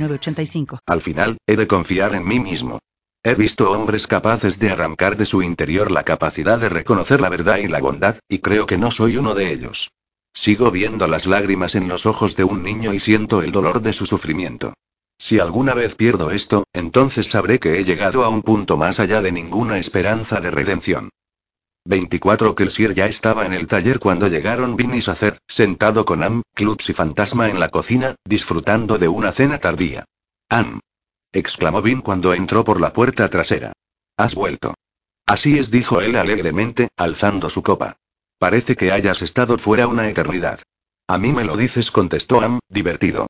906985. Al final, he de confiar en mí mismo. He visto hombres capaces de arrancar de su interior la capacidad de reconocer la verdad y la bondad, y creo que no soy uno de ellos. Sigo viendo las lágrimas en los ojos de un niño y siento el dolor de su sufrimiento. Si alguna vez pierdo esto, entonces sabré que he llegado a un punto más allá de ninguna esperanza de redención. 24 Kelsier ya estaba en el taller cuando llegaron Vin y Sacer, sentado con Am, Klutz y Fantasma en la cocina, disfrutando de una cena tardía. Am. exclamó Vin cuando entró por la puerta trasera. Has vuelto. Así es, dijo él alegremente, alzando su copa. Parece que hayas estado fuera una eternidad. A mí me lo dices, contestó Am, divertido.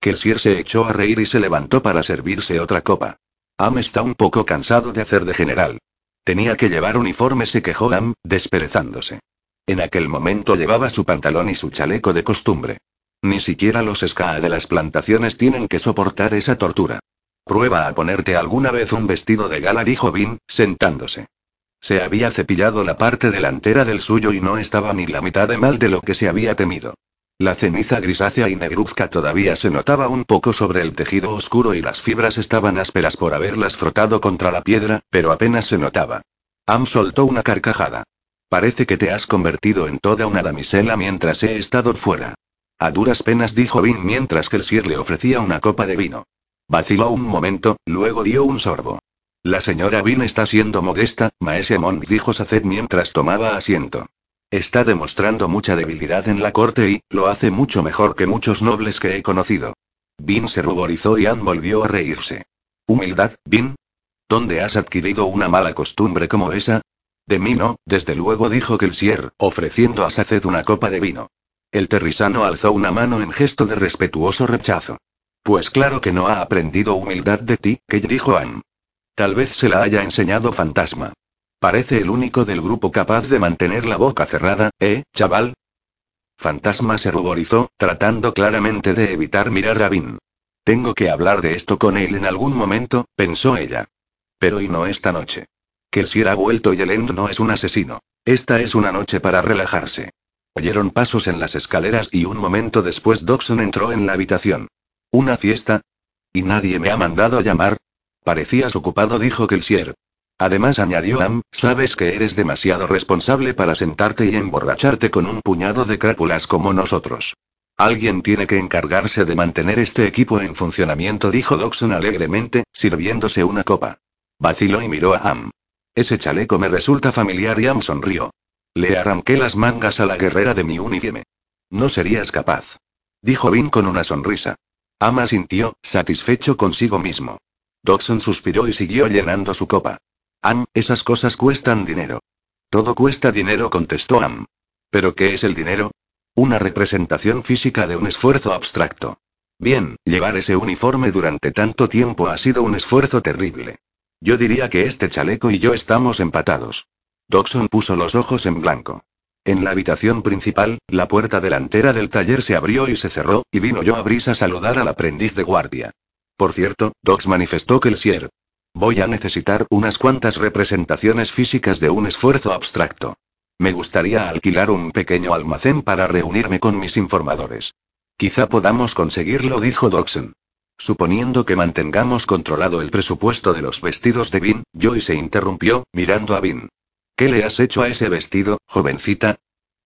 Kelsier se echó a reír y se levantó para servirse otra copa. Am está un poco cansado de hacer de general. Tenía que llevar uniforme, se quejó Am, desperezándose. En aquel momento llevaba su pantalón y su chaleco de costumbre. Ni siquiera los SKA de las plantaciones tienen que soportar esa tortura. Prueba a ponerte alguna vez un vestido de gala, dijo Vin, sentándose. Se había cepillado la parte delantera del suyo y no estaba ni la mitad de mal de lo que se había temido. La ceniza grisácea y negruzca todavía se notaba un poco sobre el tejido oscuro y las fibras estaban ásperas por haberlas frotado contra la piedra, pero apenas se notaba. Am soltó una carcajada. Parece que te has convertido en toda una damisela mientras he estado fuera. A duras penas dijo Vin mientras que el Sir le ofrecía una copa de vino. Vaciló un momento, luego dio un sorbo. La señora Vin está siendo modesta, Maese Mond dijo Saced mientras tomaba asiento. Está demostrando mucha debilidad en la corte y, lo hace mucho mejor que muchos nobles que he conocido. Vin se ruborizó y Anne volvió a reírse. ¿Humildad, Vin? ¿Dónde has adquirido una mala costumbre como esa? De mí no, desde luego dijo Kelsier, ofreciendo a Saced una copa de vino. El terrisano alzó una mano en gesto de respetuoso rechazo. Pues claro que no ha aprendido humildad de ti, que dijo Anne. Tal vez se la haya enseñado fantasma. Parece el único del grupo capaz de mantener la boca cerrada, ¿eh, chaval? Fantasma se ruborizó, tratando claramente de evitar mirar a Vin. Tengo que hablar de esto con él en algún momento, pensó ella. Pero y no esta noche. Si ha vuelto y el End no es un asesino. Esta es una noche para relajarse. Oyeron pasos en las escaleras y un momento después Doxon entró en la habitación. ¿Una fiesta? ¿Y nadie me ha mandado llamar? Parecías ocupado, dijo Kelsier. Además añadió Am, sabes que eres demasiado responsable para sentarte y emborracharte con un puñado de crápulas como nosotros. Alguien tiene que encargarse de mantener este equipo en funcionamiento, dijo Doxon alegremente, sirviéndose una copa. Vaciló y miró a Am. Ese chaleco me resulta familiar y Am sonrió. Le arranqué las mangas a la guerrera de mi uniforme. No serías capaz. Dijo Vin con una sonrisa. Am sintió, satisfecho consigo mismo. Dodson suspiró y siguió llenando su copa. Am, esas cosas cuestan dinero. Todo cuesta dinero, contestó Am. ¿Pero qué es el dinero? Una representación física de un esfuerzo abstracto. Bien, llevar ese uniforme durante tanto tiempo ha sido un esfuerzo terrible. Yo diría que este chaleco y yo estamos empatados. Doxon puso los ojos en blanco. En la habitación principal, la puerta delantera del taller se abrió y se cerró, y vino yo a Brisa a saludar al aprendiz de guardia. Por cierto, Dox manifestó que el Sier Voy a necesitar unas cuantas representaciones físicas de un esfuerzo abstracto. Me gustaría alquilar un pequeño almacén para reunirme con mis informadores. Quizá podamos conseguirlo, dijo Doxon. Suponiendo que mantengamos controlado el presupuesto de los vestidos de Vin, Joy se interrumpió, mirando a Vin. ¿Qué le has hecho a ese vestido, jovencita?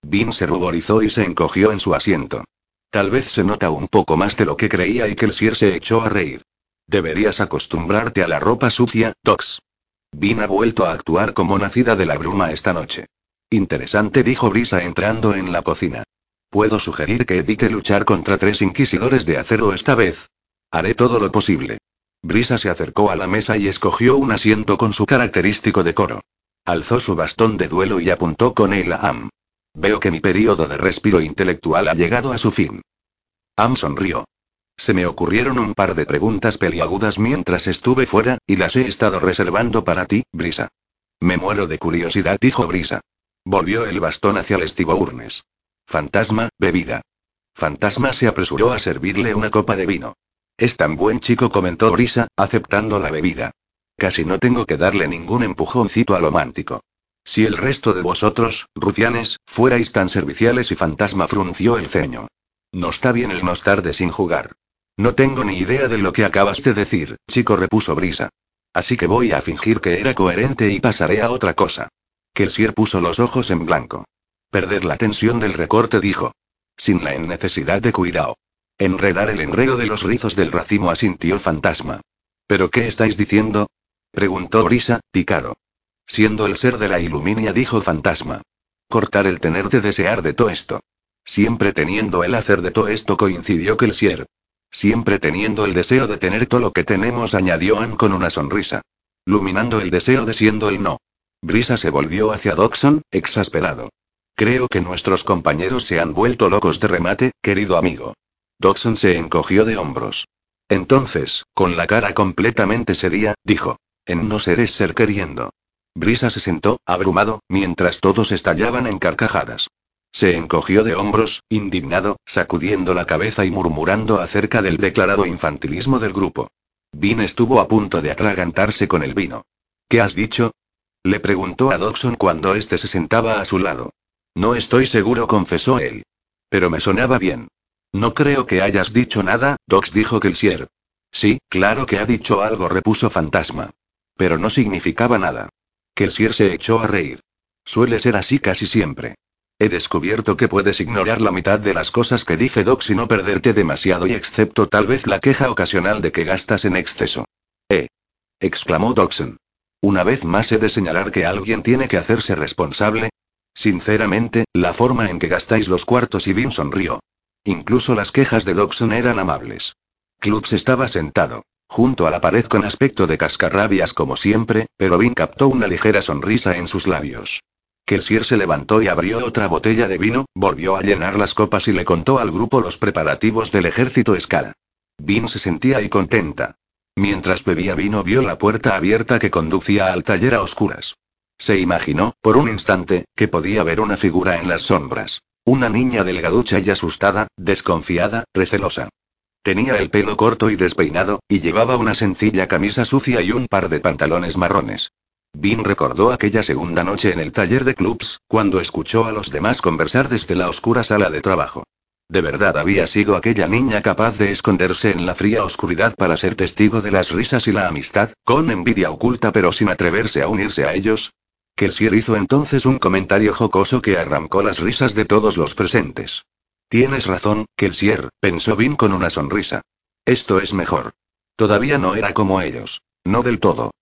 Vin se ruborizó y se encogió en su asiento. Tal vez se nota un poco más de lo que creía y que el Sier se echó a reír. Deberías acostumbrarte a la ropa sucia, Tox. Vin ha vuelto a actuar como nacida de la bruma esta noche. Interesante, dijo Brisa entrando en la cocina. Puedo sugerir que evite luchar contra tres inquisidores de acero esta vez. Haré todo lo posible. Brisa se acercó a la mesa y escogió un asiento con su característico decoro. Alzó su bastón de duelo y apuntó con él a Am. Veo que mi periodo de respiro intelectual ha llegado a su fin. Am sonrió. Se me ocurrieron un par de preguntas peliagudas mientras estuve fuera, y las he estado reservando para ti, Brisa. Me muero de curiosidad, dijo Brisa. Volvió el bastón hacia el Urnes. Fantasma, bebida. Fantasma se apresuró a servirle una copa de vino. Es tan buen chico, comentó Brisa, aceptando la bebida. Casi no tengo que darle ningún empujoncito a lo mántico. Si el resto de vosotros, rufianes, fuerais tan serviciales y fantasma frunció el ceño. No está bien el no estar de sin jugar. No tengo ni idea de lo que acabas de decir, chico, repuso Brisa. Así que voy a fingir que era coherente y pasaré a otra cosa. Kelsier puso los ojos en blanco. Perder la tensión del recorte dijo. Sin la necesidad de cuidado. Enredar el enredo de los rizos del racimo asintió fantasma. ¿Pero qué estáis diciendo? preguntó Brisa, picado. Siendo el ser de la iluminia, dijo fantasma. Cortar el tenerte desear de todo esto. Siempre teniendo el hacer de todo esto coincidió que el sier. Siempre teniendo el deseo de tener todo lo que tenemos, añadió Ann con una sonrisa. Luminando el deseo de siendo el no. Brisa se volvió hacia Doxon, exasperado. Creo que nuestros compañeros se han vuelto locos de remate, querido amigo. Doxon se encogió de hombros. Entonces, con la cara completamente seria, dijo. En no seres ser queriendo. Brisa se sentó, abrumado, mientras todos estallaban en carcajadas. Se encogió de hombros, indignado, sacudiendo la cabeza y murmurando acerca del declarado infantilismo del grupo. Vin estuvo a punto de atragantarse con el vino. ¿Qué has dicho? Le preguntó a Dodson cuando éste se sentaba a su lado. No estoy seguro, confesó él. Pero me sonaba bien. No creo que hayas dicho nada, Dox dijo Kelsier. Sí, claro que ha dicho algo, repuso Fantasma. Pero no significaba nada. Kelsier se echó a reír. Suele ser así casi siempre. He descubierto que puedes ignorar la mitad de las cosas que dice Dox y no perderte demasiado y excepto tal vez la queja ocasional de que gastas en exceso. Eh. exclamó Doxon. Una vez más he de señalar que alguien tiene que hacerse responsable. Sinceramente, la forma en que gastáis los cuartos y Vin sonrió. Incluso las quejas de Doxon eran amables. Klutz estaba sentado, junto a la pared con aspecto de cascarrabias como siempre, pero Vin captó una ligera sonrisa en sus labios. Kelsier se levantó y abrió otra botella de vino, volvió a llenar las copas y le contó al grupo los preparativos del ejército Escala. Vin se sentía ahí contenta. Mientras bebía vino vio la puerta abierta que conducía al taller a oscuras. Se imaginó, por un instante, que podía ver una figura en las sombras. Una niña delgaducha y asustada, desconfiada, recelosa. Tenía el pelo corto y despeinado, y llevaba una sencilla camisa sucia y un par de pantalones marrones. Vin recordó aquella segunda noche en el taller de clubs, cuando escuchó a los demás conversar desde la oscura sala de trabajo. ¿De verdad había sido aquella niña capaz de esconderse en la fría oscuridad para ser testigo de las risas y la amistad, con envidia oculta pero sin atreverse a unirse a ellos? Kelsier hizo entonces un comentario jocoso que arrancó las risas de todos los presentes. Tienes razón, Kelsier, pensó Vin con una sonrisa. Esto es mejor. Todavía no era como ellos. No del todo.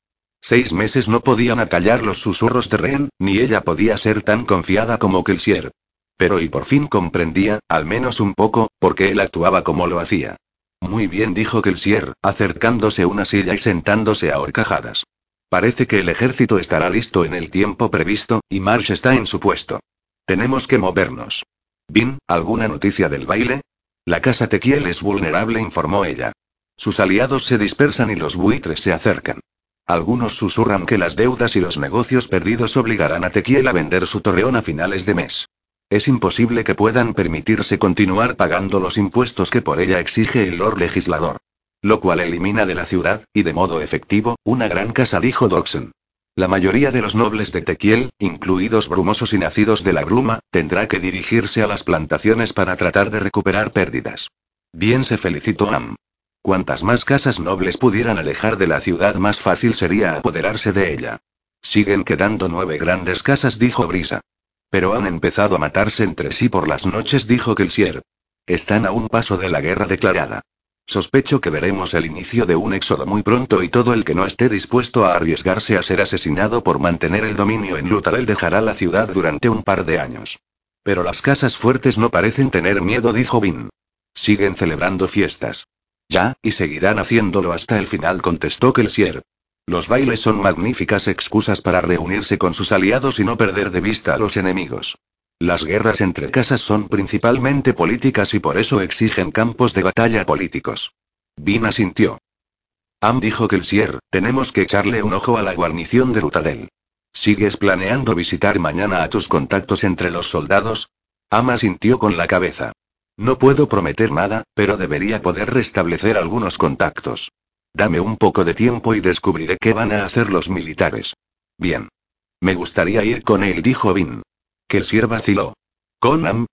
Seis meses no podían acallar los susurros de Ren, ni ella podía ser tan confiada como Kelsier. Pero y por fin comprendía, al menos un poco, por qué él actuaba como lo hacía. Muy bien, dijo Kelsier, acercándose una silla y sentándose a horcajadas. Parece que el ejército estará listo en el tiempo previsto, y Marsh está en su puesto. Tenemos que movernos. Bin, ¿alguna noticia del baile? La casa Tequiel es vulnerable, informó ella. Sus aliados se dispersan y los buitres se acercan. Algunos susurran que las deudas y los negocios perdidos obligarán a Tequiel a vender su torreón a finales de mes. Es imposible que puedan permitirse continuar pagando los impuestos que por ella exige el Lord Legislador. Lo cual elimina de la ciudad, y de modo efectivo, una gran casa, dijo Doxon. La mayoría de los nobles de Tequiel, incluidos brumosos y nacidos de la bruma, tendrá que dirigirse a las plantaciones para tratar de recuperar pérdidas. Bien se felicitó Am. Cuantas más casas nobles pudieran alejar de la ciudad, más fácil sería apoderarse de ella. Siguen quedando nueve grandes casas, dijo Brisa. Pero han empezado a matarse entre sí por las noches, dijo Kelsier. Están a un paso de la guerra declarada. Sospecho que veremos el inicio de un éxodo muy pronto y todo el que no esté dispuesto a arriesgarse a ser asesinado por mantener el dominio en Lutarel dejará la ciudad durante un par de años. Pero las casas fuertes no parecen tener miedo, dijo Vin. Siguen celebrando fiestas. Ya, y seguirán haciéndolo hasta el final, contestó Kelsier. Los bailes son magníficas excusas para reunirse con sus aliados y no perder de vista a los enemigos. Las guerras entre casas son principalmente políticas y por eso exigen campos de batalla políticos. Vin asintió. Am dijo que el Sier, tenemos que echarle un ojo a la guarnición de Rutadel. ¿Sigues planeando visitar mañana a tus contactos entre los soldados? Am asintió con la cabeza. No puedo prometer nada, pero debería poder restablecer algunos contactos. Dame un poco de tiempo y descubriré qué van a hacer los militares. Bien. Me gustaría ir con él, dijo Vin. Kelsier vaciló. ¿Con?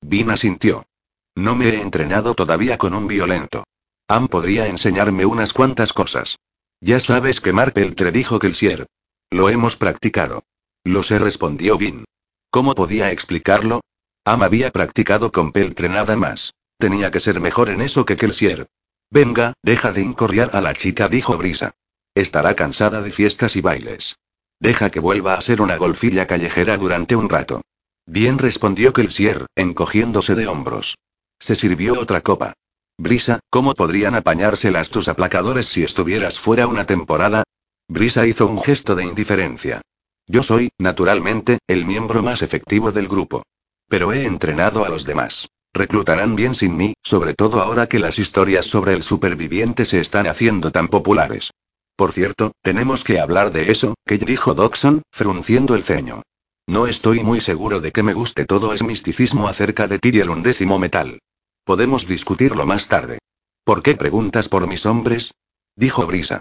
Vin asintió. No me he entrenado todavía con un violento. Am podría enseñarme unas cuantas cosas. Ya sabes que Marpeltre dijo Kelsier. Lo hemos practicado. Lo sé, respondió Vin. ¿Cómo podía explicarlo? Am había practicado con Peltre nada más. Tenía que ser mejor en eso que Kelsier. Venga, deja de incorriar a la chica, dijo Brisa. Estará cansada de fiestas y bailes. Deja que vuelva a ser una golfilla callejera durante un rato. Bien respondió Kelsier, encogiéndose de hombros. Se sirvió otra copa. Brisa, ¿cómo podrían apañárselas tus aplacadores si estuvieras fuera una temporada? Brisa hizo un gesto de indiferencia. Yo soy, naturalmente, el miembro más efectivo del grupo. Pero he entrenado a los demás. Reclutarán bien sin mí, sobre todo ahora que las historias sobre el superviviente se están haciendo tan populares. Por cierto, tenemos que hablar de eso, que dijo Doxon, frunciendo el ceño. No estoy muy seguro de que me guste todo ese misticismo acerca de Tyriel undécimo metal. Podemos discutirlo más tarde. ¿Por qué preguntas por mis hombres? Dijo Brisa.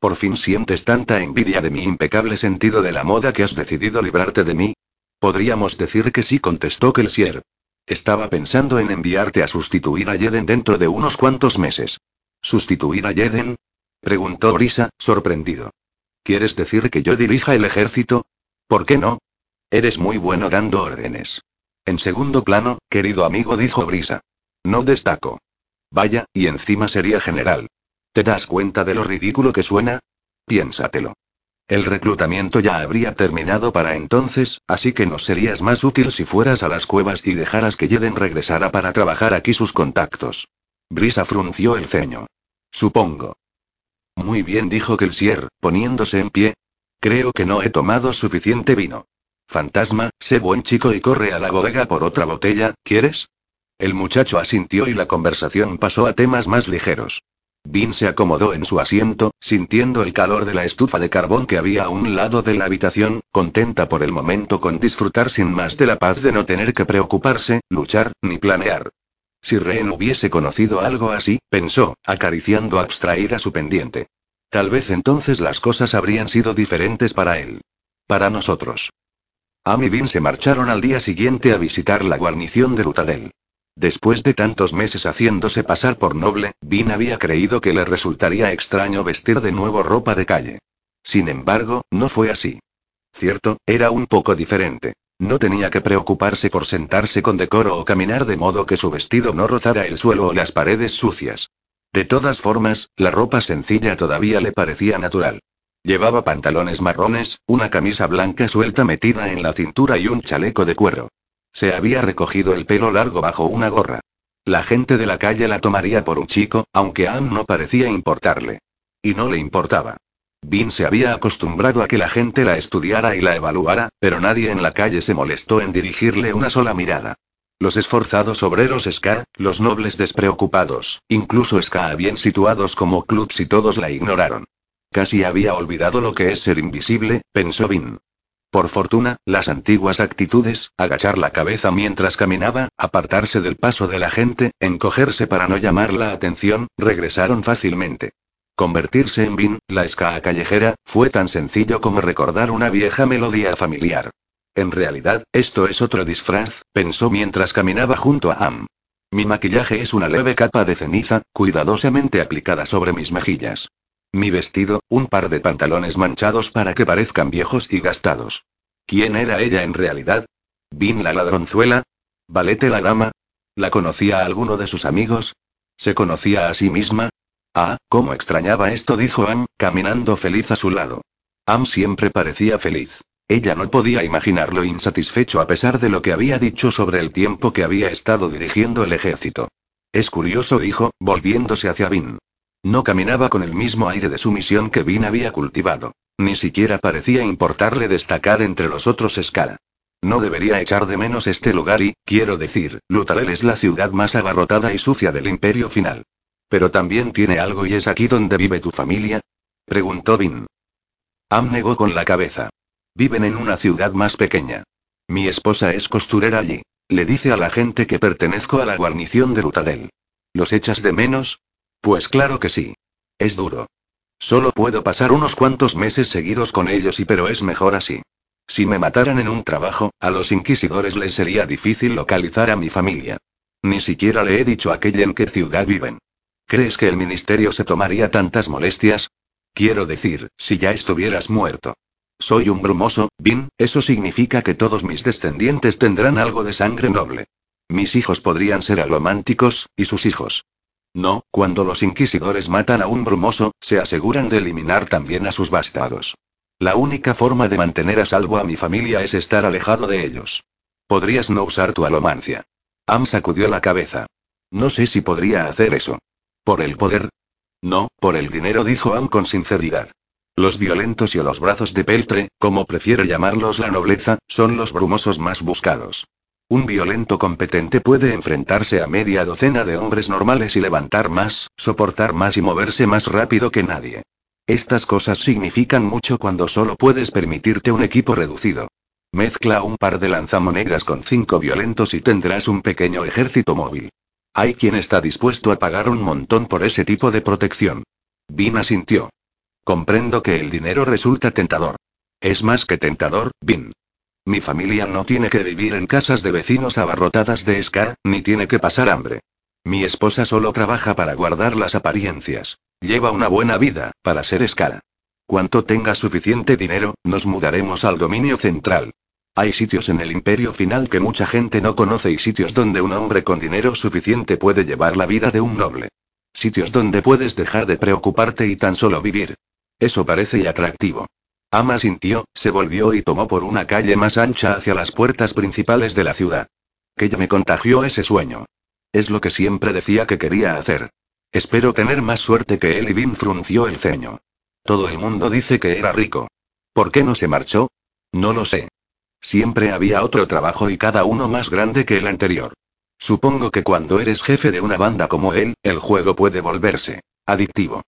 ¿Por fin sientes tanta envidia de mi impecable sentido de la moda que has decidido librarte de mí? Podríamos decir que sí, contestó Kelsier. Estaba pensando en enviarte a sustituir a Jeden dentro de unos cuantos meses. ¿Sustituir a Jeden? Preguntó Brisa, sorprendido. ¿Quieres decir que yo dirija el ejército? ¿Por qué no? Eres muy bueno dando órdenes. En segundo plano, querido amigo, dijo Brisa. No destaco. Vaya, y encima sería general. ¿Te das cuenta de lo ridículo que suena? Piénsatelo. El reclutamiento ya habría terminado para entonces, así que nos serías más útil si fueras a las cuevas y dejaras que Jeden regresara para trabajar aquí sus contactos. Brisa frunció el ceño. Supongo. Muy bien, dijo Kelsier, poniéndose en pie. Creo que no he tomado suficiente vino. Fantasma, sé buen chico y corre a la bodega por otra botella, ¿quieres? El muchacho asintió y la conversación pasó a temas más ligeros. Vin se acomodó en su asiento, sintiendo el calor de la estufa de carbón que había a un lado de la habitación, contenta por el momento con disfrutar sin más de la paz de no tener que preocuparse, luchar, ni planear. Si Ren hubiese conocido algo así, pensó, acariciando abstraída su pendiente. Tal vez entonces las cosas habrían sido diferentes para él. Para nosotros. Am y Vin se marcharon al día siguiente a visitar la guarnición de Lutadel. Después de tantos meses haciéndose pasar por noble, Vin había creído que le resultaría extraño vestir de nuevo ropa de calle. Sin embargo, no fue así. Cierto, era un poco diferente. No tenía que preocuparse por sentarse con decoro o caminar de modo que su vestido no rozara el suelo o las paredes sucias. De todas formas, la ropa sencilla todavía le parecía natural. Llevaba pantalones marrones, una camisa blanca suelta metida en la cintura y un chaleco de cuero. Se había recogido el pelo largo bajo una gorra. La gente de la calle la tomaría por un chico, aunque a Anne no parecía importarle. Y no le importaba. Vin se había acostumbrado a que la gente la estudiara y la evaluara, pero nadie en la calle se molestó en dirigirle una sola mirada. Los esforzados obreros Ska, los nobles despreocupados, incluso Ska bien situados como clubs y todos la ignoraron. Casi había olvidado lo que es ser invisible, pensó Vin. Por fortuna, las antiguas actitudes, agachar la cabeza mientras caminaba, apartarse del paso de la gente, encogerse para no llamar la atención, regresaron fácilmente. Convertirse en Vin, la escaa callejera, fue tan sencillo como recordar una vieja melodía familiar. En realidad, esto es otro disfraz, pensó mientras caminaba junto a Am. Mi maquillaje es una leve capa de ceniza, cuidadosamente aplicada sobre mis mejillas. Mi vestido, un par de pantalones manchados para que parezcan viejos y gastados. ¿Quién era ella en realidad? ¿Vin la ladronzuela? ¿Valete la dama? ¿La conocía a alguno de sus amigos? ¿Se conocía a sí misma? Ah, cómo extrañaba esto, dijo Am, caminando feliz a su lado. Am siempre parecía feliz. Ella no podía imaginarlo insatisfecho a pesar de lo que había dicho sobre el tiempo que había estado dirigiendo el ejército. Es curioso, dijo, volviéndose hacia Vin. No caminaba con el mismo aire de sumisión que Vin había cultivado. Ni siquiera parecía importarle destacar entre los otros escala. No debería echar de menos este lugar y, quiero decir, Lutalel es la ciudad más abarrotada y sucia del imperio final. Pero también tiene algo y es aquí donde vive tu familia. Preguntó Vin. Am negó con la cabeza. Viven en una ciudad más pequeña. Mi esposa es costurera allí. Le dice a la gente que pertenezco a la guarnición de Lutadel. ¿Los echas de menos? Pues claro que sí. Es duro. Solo puedo pasar unos cuantos meses seguidos con ellos y pero es mejor así. Si me mataran en un trabajo, a los inquisidores les sería difícil localizar a mi familia. Ni siquiera le he dicho a aquella en qué ciudad viven. ¿Crees que el ministerio se tomaría tantas molestias? Quiero decir, si ya estuvieras muerto. Soy un brumoso, Bin, eso significa que todos mis descendientes tendrán algo de sangre noble. Mis hijos podrían ser alománticos, y sus hijos. No, cuando los inquisidores matan a un brumoso, se aseguran de eliminar también a sus bastados. La única forma de mantener a salvo a mi familia es estar alejado de ellos. Podrías no usar tu alomancia. Am sacudió la cabeza. No sé si podría hacer eso. ¿Por el poder? No, por el dinero, dijo Am con sinceridad. Los violentos y los brazos de peltre, como prefiere llamarlos la nobleza, son los brumosos más buscados. Un violento competente puede enfrentarse a media docena de hombres normales y levantar más, soportar más y moverse más rápido que nadie. Estas cosas significan mucho cuando solo puedes permitirte un equipo reducido. Mezcla un par de lanzamonedas con cinco violentos y tendrás un pequeño ejército móvil. Hay quien está dispuesto a pagar un montón por ese tipo de protección. Vin sintió. Comprendo que el dinero resulta tentador. Es más que tentador, Vin. Mi familia no tiene que vivir en casas de vecinos abarrotadas de ska, ni tiene que pasar hambre. Mi esposa solo trabaja para guardar las apariencias. Lleva una buena vida, para ser escala. Cuanto tenga suficiente dinero, nos mudaremos al dominio central. Hay sitios en el imperio final que mucha gente no conoce y sitios donde un hombre con dinero suficiente puede llevar la vida de un noble. Sitios donde puedes dejar de preocuparte y tan solo vivir. Eso parece atractivo. Ama sintió, se volvió y tomó por una calle más ancha hacia las puertas principales de la ciudad. Que ya me contagió ese sueño. Es lo que siempre decía que quería hacer. Espero tener más suerte que él y Vin frunció el ceño. Todo el mundo dice que era rico. ¿Por qué no se marchó? No lo sé. Siempre había otro trabajo y cada uno más grande que el anterior. Supongo que cuando eres jefe de una banda como él, el juego puede volverse adictivo.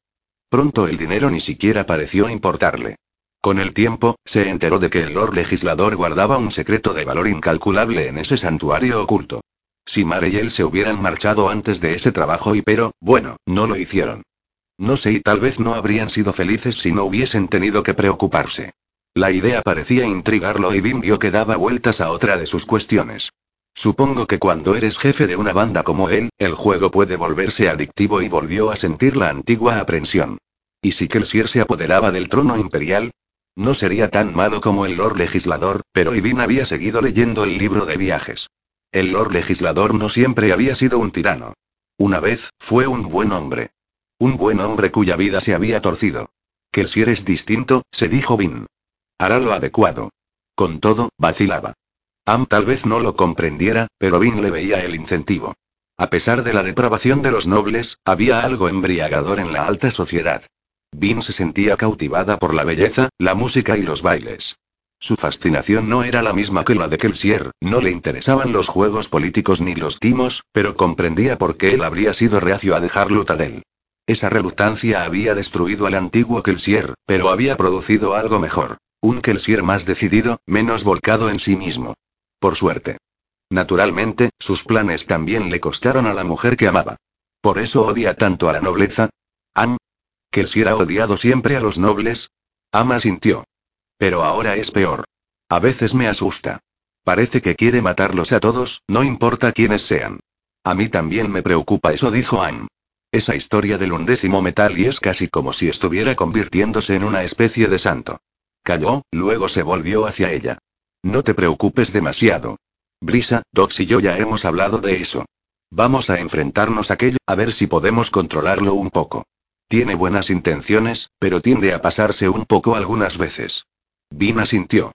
Pronto el dinero ni siquiera pareció importarle. Con el tiempo, se enteró de que el Lord Legislador guardaba un secreto de valor incalculable en ese santuario oculto. Si Mare y él se hubieran marchado antes de ese trabajo y pero, bueno, no lo hicieron. No sé y tal vez no habrían sido felices si no hubiesen tenido que preocuparse. La idea parecía intrigarlo y Bim vio que daba vueltas a otra de sus cuestiones. Supongo que cuando eres jefe de una banda como él, el juego puede volverse adictivo y volvió a sentir la antigua aprensión. ¿Y si Kelsier se apoderaba del trono imperial? No sería tan malo como el Lord Legislador, pero Ivin había seguido leyendo el libro de viajes. El Lord Legislador no siempre había sido un tirano. Una vez, fue un buen hombre. Un buen hombre cuya vida se había torcido. Que si eres distinto, se dijo Vin. Hará lo adecuado. Con todo, vacilaba. Am tal vez no lo comprendiera, pero Vin le veía el incentivo. A pesar de la depravación de los nobles, había algo embriagador en la alta sociedad. Vin se sentía cautivada por la belleza, la música y los bailes. Su fascinación no era la misma que la de Kelsier, no le interesaban los juegos políticos ni los timos, pero comprendía por qué él habría sido reacio a dejar Lutadel. Esa reluctancia había destruido al antiguo Kelsier, pero había producido algo mejor. Un Kelsier más decidido, menos volcado en sí mismo. Por suerte. Naturalmente, sus planes también le costaron a la mujer que amaba. Por eso odia tanto a la nobleza. Am. ¿Kelsier ha odiado siempre a los nobles? Ama sintió. Pero ahora es peor. A veces me asusta. Parece que quiere matarlos a todos, no importa quiénes sean. A mí también me preocupa eso, dijo Anne. Esa historia del undécimo metal y es casi como si estuviera convirtiéndose en una especie de santo. Calló, luego se volvió hacia ella. No te preocupes demasiado. Brisa, Dox y yo ya hemos hablado de eso. Vamos a enfrentarnos a aquello, a ver si podemos controlarlo un poco. Tiene buenas intenciones, pero tiende a pasarse un poco algunas veces. Vina sintió.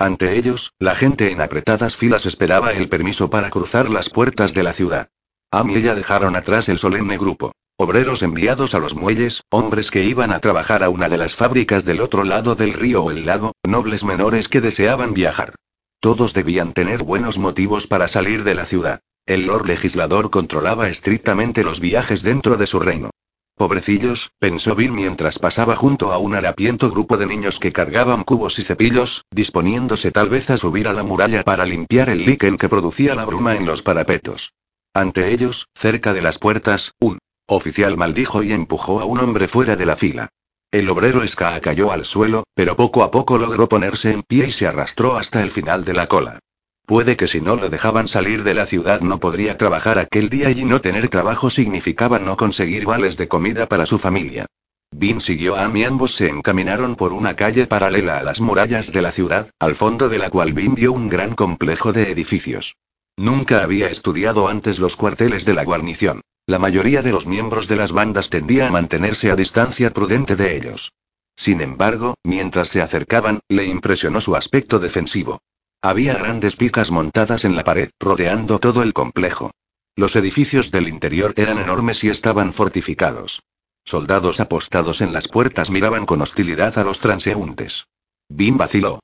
Ante ellos, la gente en apretadas filas esperaba el permiso para cruzar las puertas de la ciudad. Am y ella dejaron atrás el solemne grupo. Obreros enviados a los muelles, hombres que iban a trabajar a una de las fábricas del otro lado del río o el lago, nobles menores que deseaban viajar. Todos debían tener buenos motivos para salir de la ciudad. El Lord Legislador controlaba estrictamente los viajes dentro de su reino. Pobrecillos, pensó Bill mientras pasaba junto a un harapiento grupo de niños que cargaban cubos y cepillos, disponiéndose tal vez a subir a la muralla para limpiar el líquen que producía la bruma en los parapetos. Ante ellos, cerca de las puertas, un oficial maldijo y empujó a un hombre fuera de la fila. El obrero Ska cayó al suelo, pero poco a poco logró ponerse en pie y se arrastró hasta el final de la cola. Puede que si no lo dejaban salir de la ciudad no podría trabajar aquel día y no tener trabajo significaba no conseguir vales de comida para su familia. Vin siguió a Am y ambos se encaminaron por una calle paralela a las murallas de la ciudad, al fondo de la cual Vin vio un gran complejo de edificios. Nunca había estudiado antes los cuarteles de la guarnición. La mayoría de los miembros de las bandas tendía a mantenerse a distancia prudente de ellos. Sin embargo, mientras se acercaban, le impresionó su aspecto defensivo. Había grandes picas montadas en la pared, rodeando todo el complejo. Los edificios del interior eran enormes y estaban fortificados. Soldados apostados en las puertas miraban con hostilidad a los transeúntes. Bim vaciló.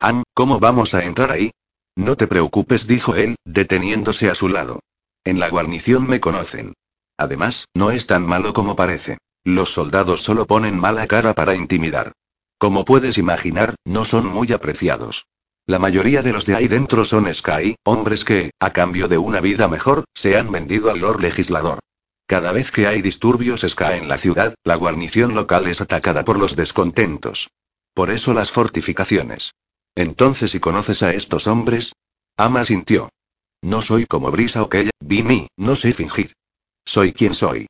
Ann, ¿cómo vamos a entrar ahí? No te preocupes, dijo él, deteniéndose a su lado. En la guarnición me conocen. Además, no es tan malo como parece. Los soldados solo ponen mala cara para intimidar. Como puedes imaginar, no son muy apreciados. La mayoría de los de ahí dentro son Sky, hombres que, a cambio de una vida mejor, se han vendido al Lord Legislador. Cada vez que hay disturbios Sky en la ciudad, la guarnición local es atacada por los descontentos. Por eso las fortificaciones. Entonces, si conoces a estos hombres? Ama sintió. No soy como Brisa o Kella, Vini, no sé fingir. Soy quien soy.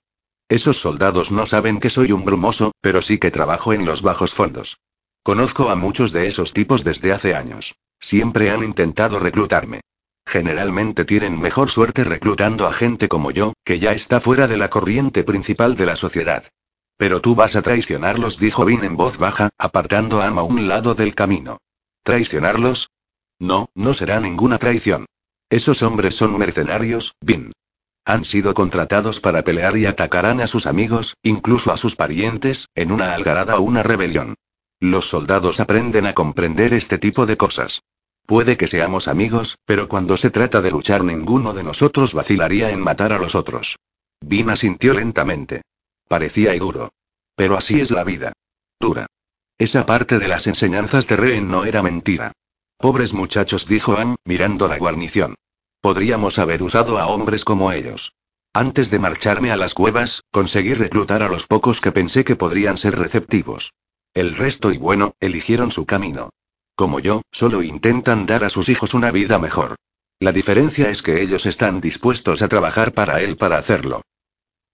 Esos soldados no saben que soy un brumoso, pero sí que trabajo en los bajos fondos. Conozco a muchos de esos tipos desde hace años. Siempre han intentado reclutarme. Generalmente tienen mejor suerte reclutando a gente como yo, que ya está fuera de la corriente principal de la sociedad. Pero tú vas a traicionarlos, dijo Vin en voz baja, apartando a Am a un lado del camino. ¿Traicionarlos? No, no será ninguna traición. Esos hombres son mercenarios, Vin. Han sido contratados para pelear y atacarán a sus amigos, incluso a sus parientes, en una algarada o una rebelión. Los soldados aprenden a comprender este tipo de cosas. Puede que seamos amigos, pero cuando se trata de luchar ninguno de nosotros vacilaría en matar a los otros. Vina sintió lentamente. Parecía duro. Pero así es la vida. Dura. Esa parte de las enseñanzas de Reen no era mentira. Pobres muchachos, dijo Ann, mirando la guarnición. Podríamos haber usado a hombres como ellos. Antes de marcharme a las cuevas, conseguí reclutar a los pocos que pensé que podrían ser receptivos. El resto y bueno, eligieron su camino. Como yo, solo intentan dar a sus hijos una vida mejor. La diferencia es que ellos están dispuestos a trabajar para él para hacerlo.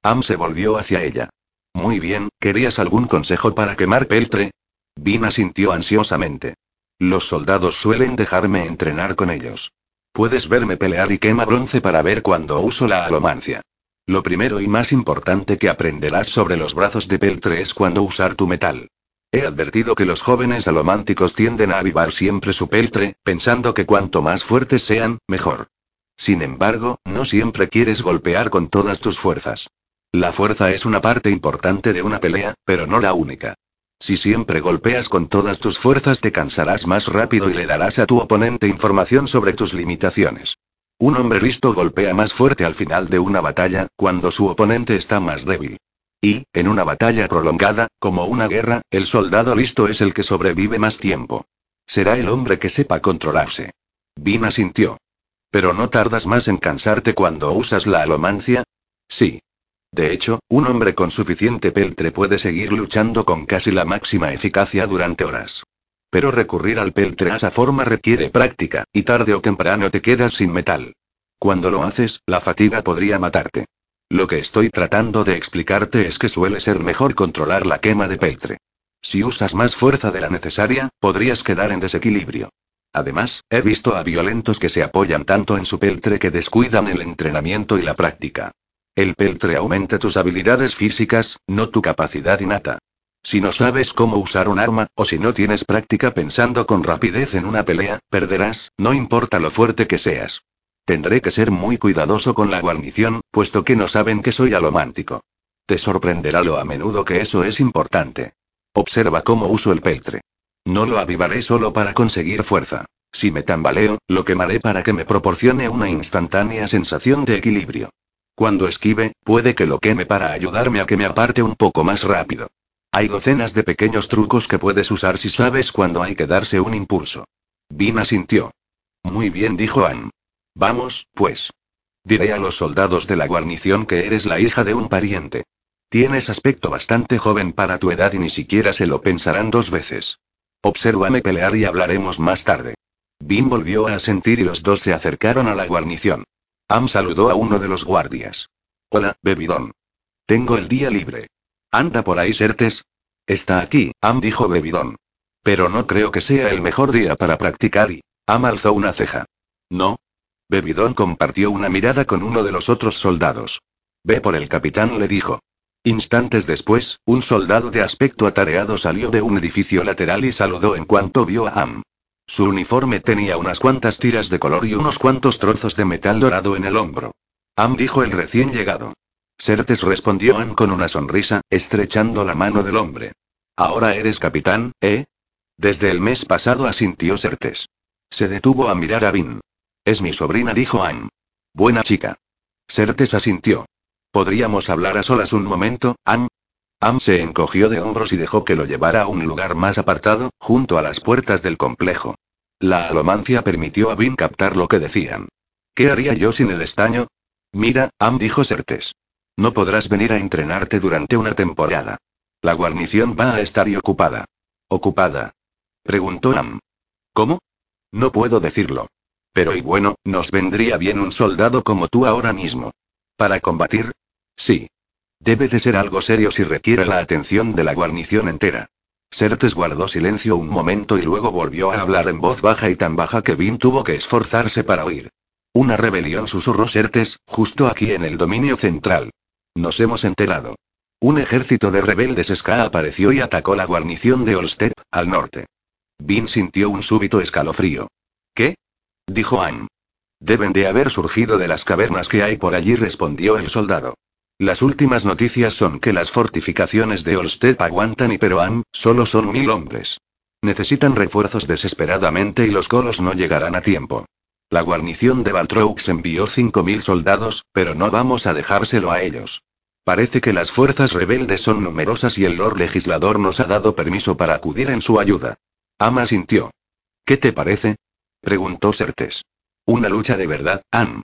Am se volvió hacia ella. Muy bien, ¿querías algún consejo para quemar peltre? Vina sintió ansiosamente. Los soldados suelen dejarme entrenar con ellos. Puedes verme pelear y quema bronce para ver cuando uso la alomancia. Lo primero y más importante que aprenderás sobre los brazos de peltre es cuando usar tu metal. He advertido que los jóvenes alománticos tienden a avivar siempre su peltre, pensando que cuanto más fuertes sean, mejor. Sin embargo, no siempre quieres golpear con todas tus fuerzas. La fuerza es una parte importante de una pelea, pero no la única. Si siempre golpeas con todas tus fuerzas te cansarás más rápido y le darás a tu oponente información sobre tus limitaciones. Un hombre listo golpea más fuerte al final de una batalla, cuando su oponente está más débil. Y, en una batalla prolongada, como una guerra, el soldado listo es el que sobrevive más tiempo. Será el hombre que sepa controlarse. Vina sintió. ¿Pero no tardas más en cansarte cuando usas la alomancia? Sí. De hecho, un hombre con suficiente peltre puede seguir luchando con casi la máxima eficacia durante horas. Pero recurrir al peltre a esa forma requiere práctica, y tarde o temprano te quedas sin metal. Cuando lo haces, la fatiga podría matarte. Lo que estoy tratando de explicarte es que suele ser mejor controlar la quema de peltre. Si usas más fuerza de la necesaria, podrías quedar en desequilibrio. Además, he visto a violentos que se apoyan tanto en su peltre que descuidan el entrenamiento y la práctica. El peltre aumenta tus habilidades físicas, no tu capacidad innata. Si no sabes cómo usar un arma, o si no tienes práctica pensando con rapidez en una pelea, perderás, no importa lo fuerte que seas. Tendré que ser muy cuidadoso con la guarnición, puesto que no saben que soy alomántico. Te sorprenderá lo a menudo que eso es importante. Observa cómo uso el peltre. No lo avivaré solo para conseguir fuerza. Si me tambaleo, lo quemaré para que me proporcione una instantánea sensación de equilibrio. Cuando esquive, puede que lo queme para ayudarme a que me aparte un poco más rápido. Hay docenas de pequeños trucos que puedes usar si sabes cuándo hay que darse un impulso. Vin asintió. Muy bien, dijo Anne. Vamos, pues. Diré a los soldados de la guarnición que eres la hija de un pariente. Tienes aspecto bastante joven para tu edad y ni siquiera se lo pensarán dos veces. Obsérvame pelear y hablaremos más tarde. Vin volvió a asentir y los dos se acercaron a la guarnición. Am saludó a uno de los guardias. Hola, bebidón. Tengo el día libre. ¿Anda por ahí, Sertes? Está aquí, Am dijo bebidón. Pero no creo que sea el mejor día para practicar y... Am alzó una ceja. No. Bebidón compartió una mirada con uno de los otros soldados. Ve por el capitán, le dijo. Instantes después, un soldado de aspecto atareado salió de un edificio lateral y saludó en cuanto vio a Am. Su uniforme tenía unas cuantas tiras de color y unos cuantos trozos de metal dorado en el hombro. Am dijo el recién llegado. Sertes respondió Am con una sonrisa, estrechando la mano del hombre. Ahora eres capitán, ¿eh? Desde el mes pasado asintió Sertes. Se detuvo a mirar a Vin. Es mi sobrina, dijo Am. Buena chica. Sertes asintió. ¿Podríamos hablar a solas un momento, Am? Am se encogió de hombros y dejó que lo llevara a un lugar más apartado, junto a las puertas del complejo. La alomancia permitió a Vin captar lo que decían. ¿Qué haría yo sin el estaño? Mira, Am dijo Sertes. No podrás venir a entrenarte durante una temporada. La guarnición va a estar y ocupada. ¿Ocupada? Preguntó Am. ¿Cómo? No puedo decirlo. Pero y bueno, nos vendría bien un soldado como tú ahora mismo. ¿Para combatir? Sí. Debe de ser algo serio si requiere la atención de la guarnición entera. Sertes guardó silencio un momento y luego volvió a hablar en voz baja y tan baja que Vin tuvo que esforzarse para oír. Una rebelión susurró Sertes, justo aquí en el dominio central. Nos hemos enterado. Un ejército de rebeldes Ska apareció y atacó la guarnición de Olstep, al norte. Vin sintió un súbito escalofrío. ¿Qué? Dijo Anne. Deben de haber surgido de las cavernas que hay por allí, respondió el soldado. Las últimas noticias son que las fortificaciones de Olstep aguantan y Peroan, solo son mil hombres. Necesitan refuerzos desesperadamente y los colos no llegarán a tiempo. La guarnición de Baltroux envió cinco mil soldados, pero no vamos a dejárselo a ellos. Parece que las fuerzas rebeldes son numerosas y el Lord Legislador nos ha dado permiso para acudir en su ayuda. Ama sintió. ¿Qué te parece? Preguntó Sertes. Una lucha de verdad, Anne.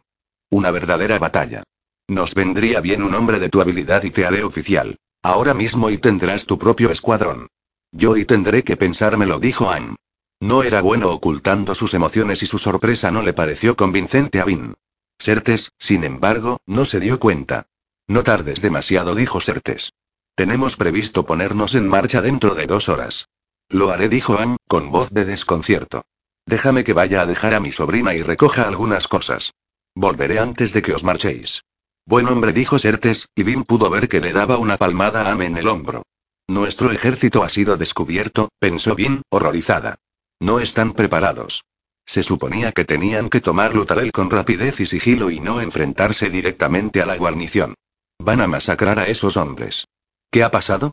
Una verdadera batalla. Nos vendría bien un hombre de tu habilidad y te haré oficial. Ahora mismo y tendrás tu propio escuadrón. Yo y tendré que pensármelo, dijo Anne. No era bueno ocultando sus emociones y su sorpresa no le pareció convincente a Vin. Sertes, sin embargo, no se dio cuenta. No tardes demasiado, dijo Sertes. Tenemos previsto ponernos en marcha dentro de dos horas. Lo haré, dijo Anne, con voz de desconcierto. Déjame que vaya a dejar a mi sobrina y recoja algunas cosas. Volveré antes de que os marchéis. Buen hombre, dijo Sertes, y Vin pudo ver que le daba una palmada a Ame en el hombro. Nuestro ejército ha sido descubierto, pensó Vin, horrorizada. No están preparados. Se suponía que tenían que tomar Lutarel con rapidez y sigilo y no enfrentarse directamente a la guarnición. Van a masacrar a esos hombres. ¿Qué ha pasado?